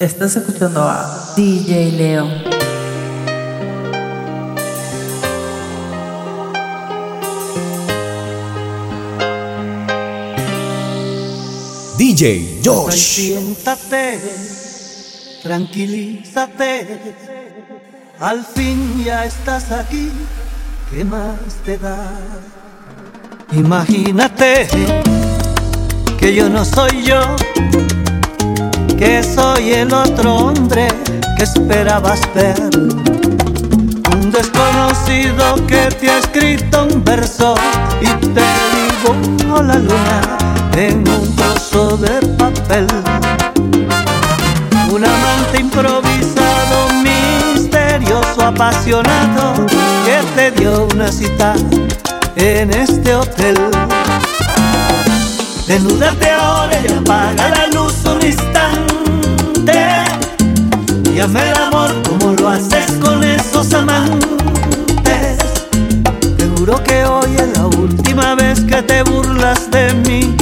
Estás escuchando a DJ Leo. DJ Josh. Siéntate, tranquilízate. Al fin ya estás aquí. ¿Qué más te da? Imagínate que yo no soy yo, que soy el otro hombre que esperabas ver. Un desconocido que te ha escrito un verso y te dibujó la luna en un trozo de papel. Un amante improvisado, misterioso, apasionado, que te dio una cita en este hotel. Desnúdate ahora y apaga la luz un instante. Y hazme el amor como lo haces con esos amantes. Te juro que hoy es la última vez que te burlas de mí,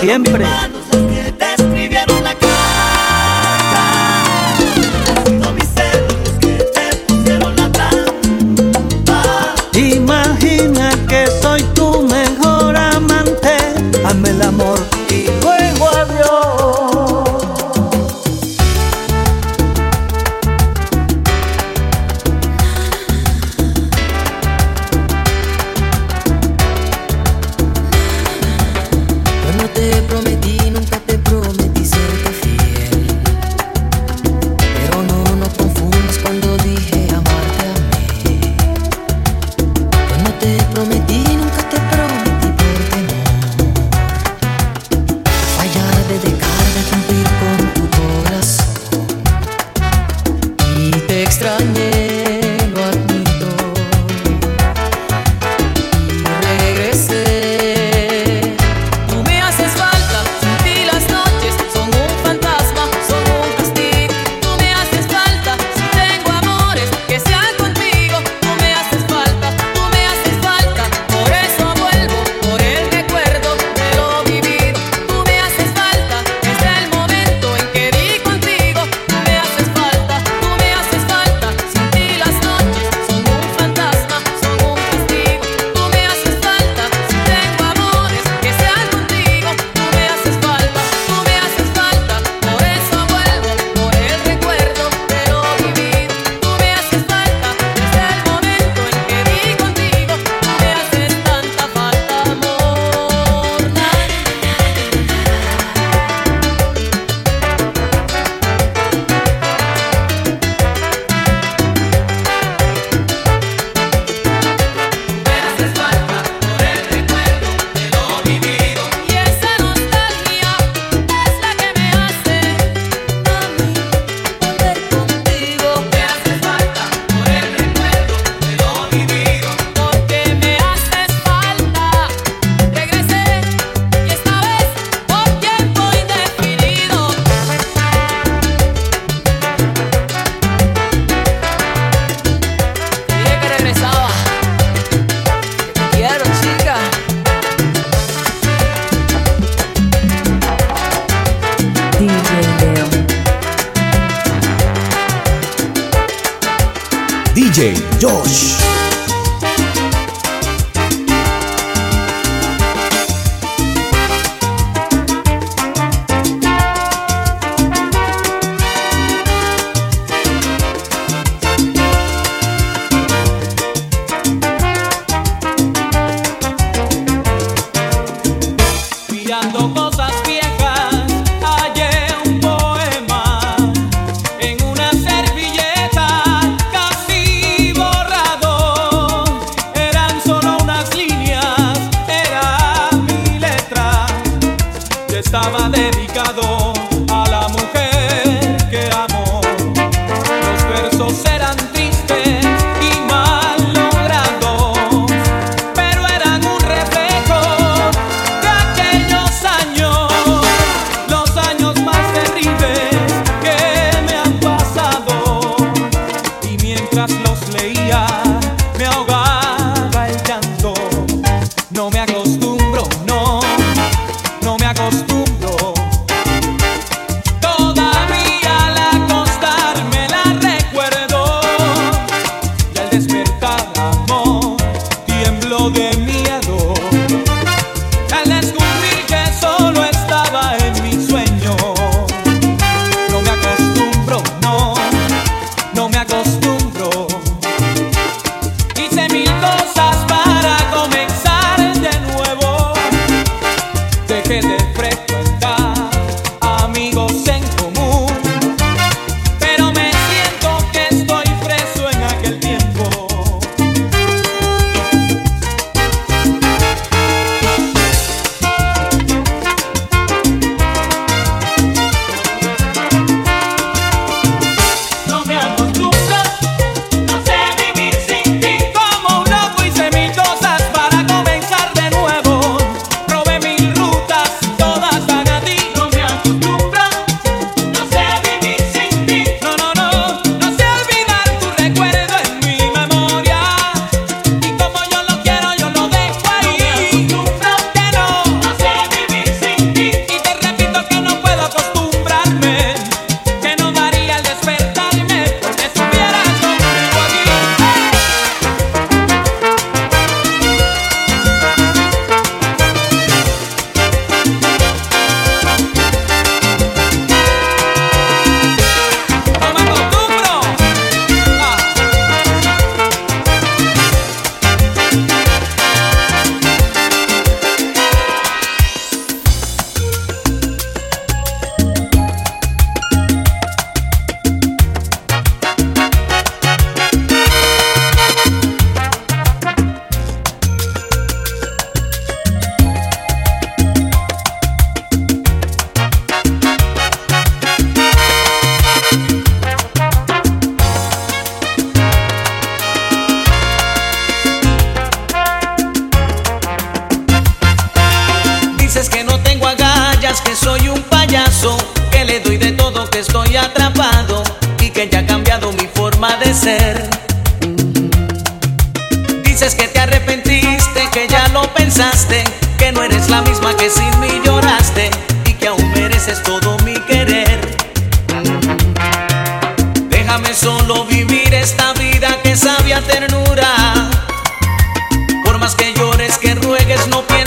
siempre Josh.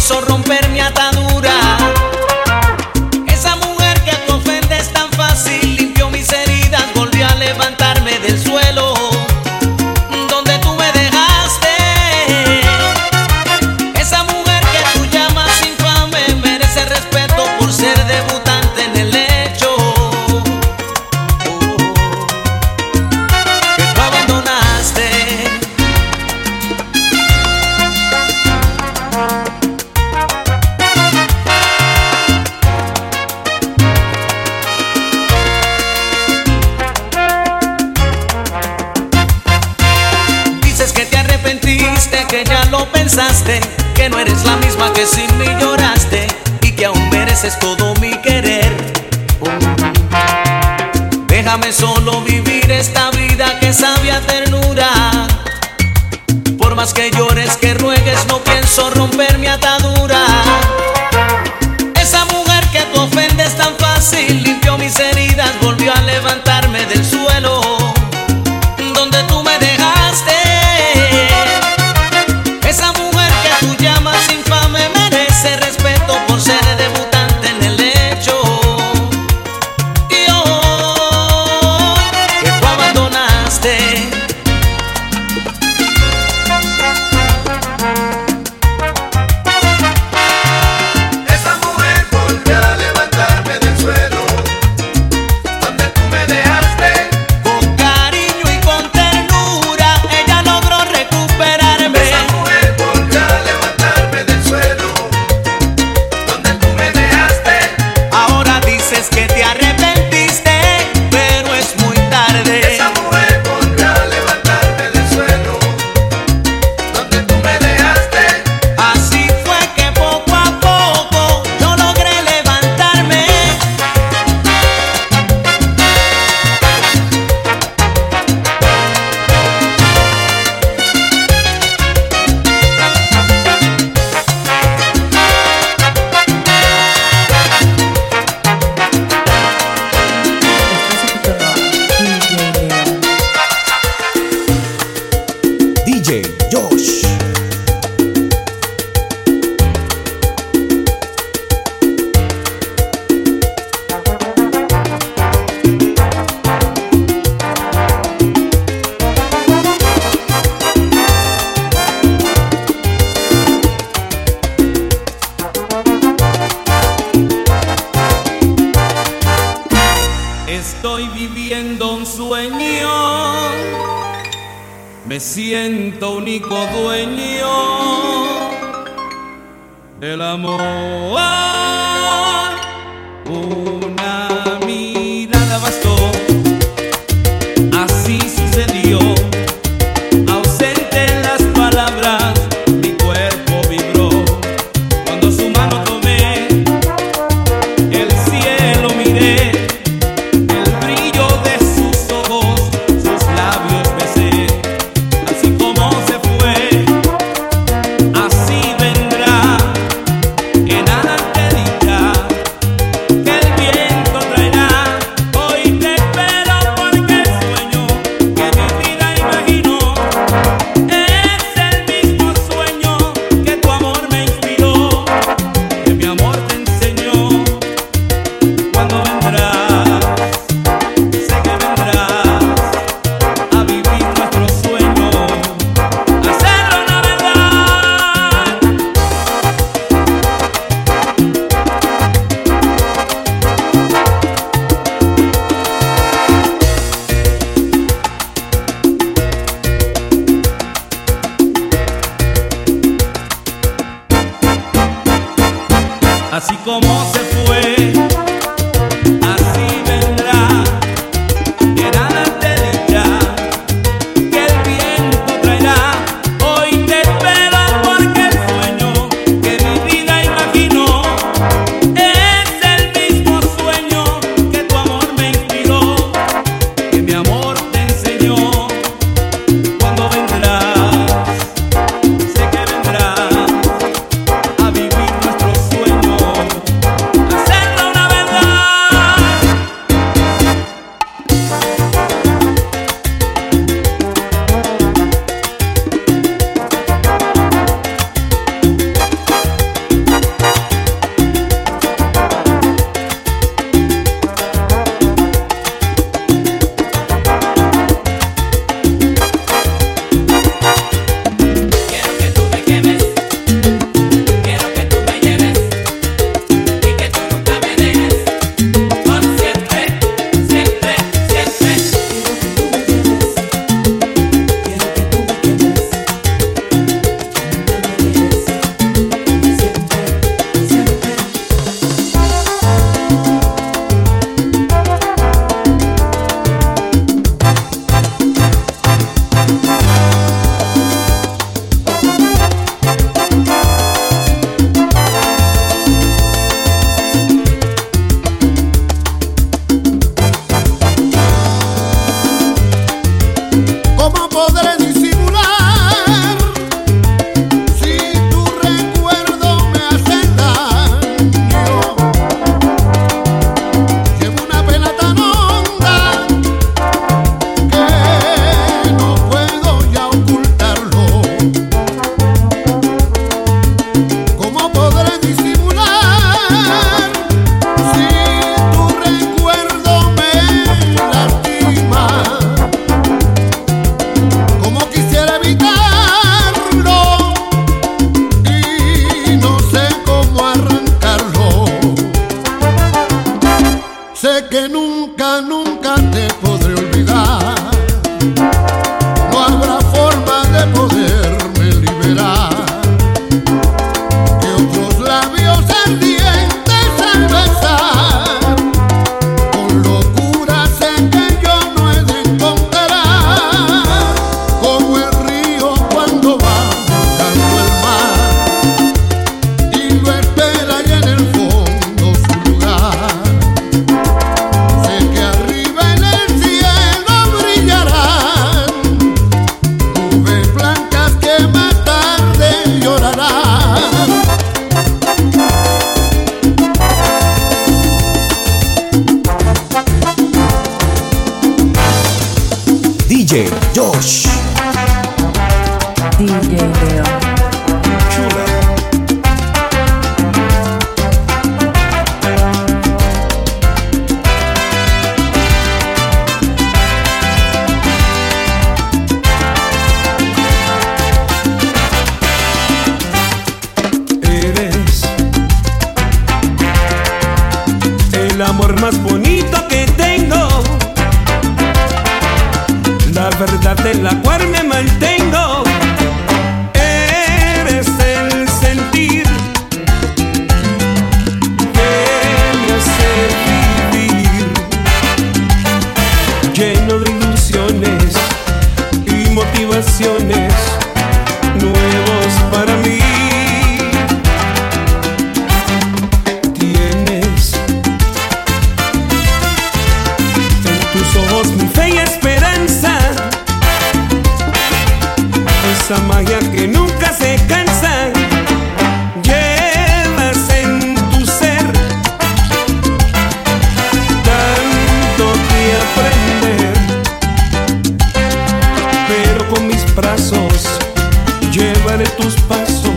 pienso romper mi atadura. que no eres la misma que sin mí lloraste y que aún mereces todo mi querer. Déjame solo vivir esta vida que sabe ternura. Por más que llores, que ruegues, no pienso romper mi atadura. Esa mujer que tú ofendes tan fácil limpió mis heridas, volvió a levantar. me siento único dueño del amor. Más me mantengo. Brazos. Llevaré tus pasos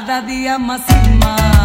cada día más y más.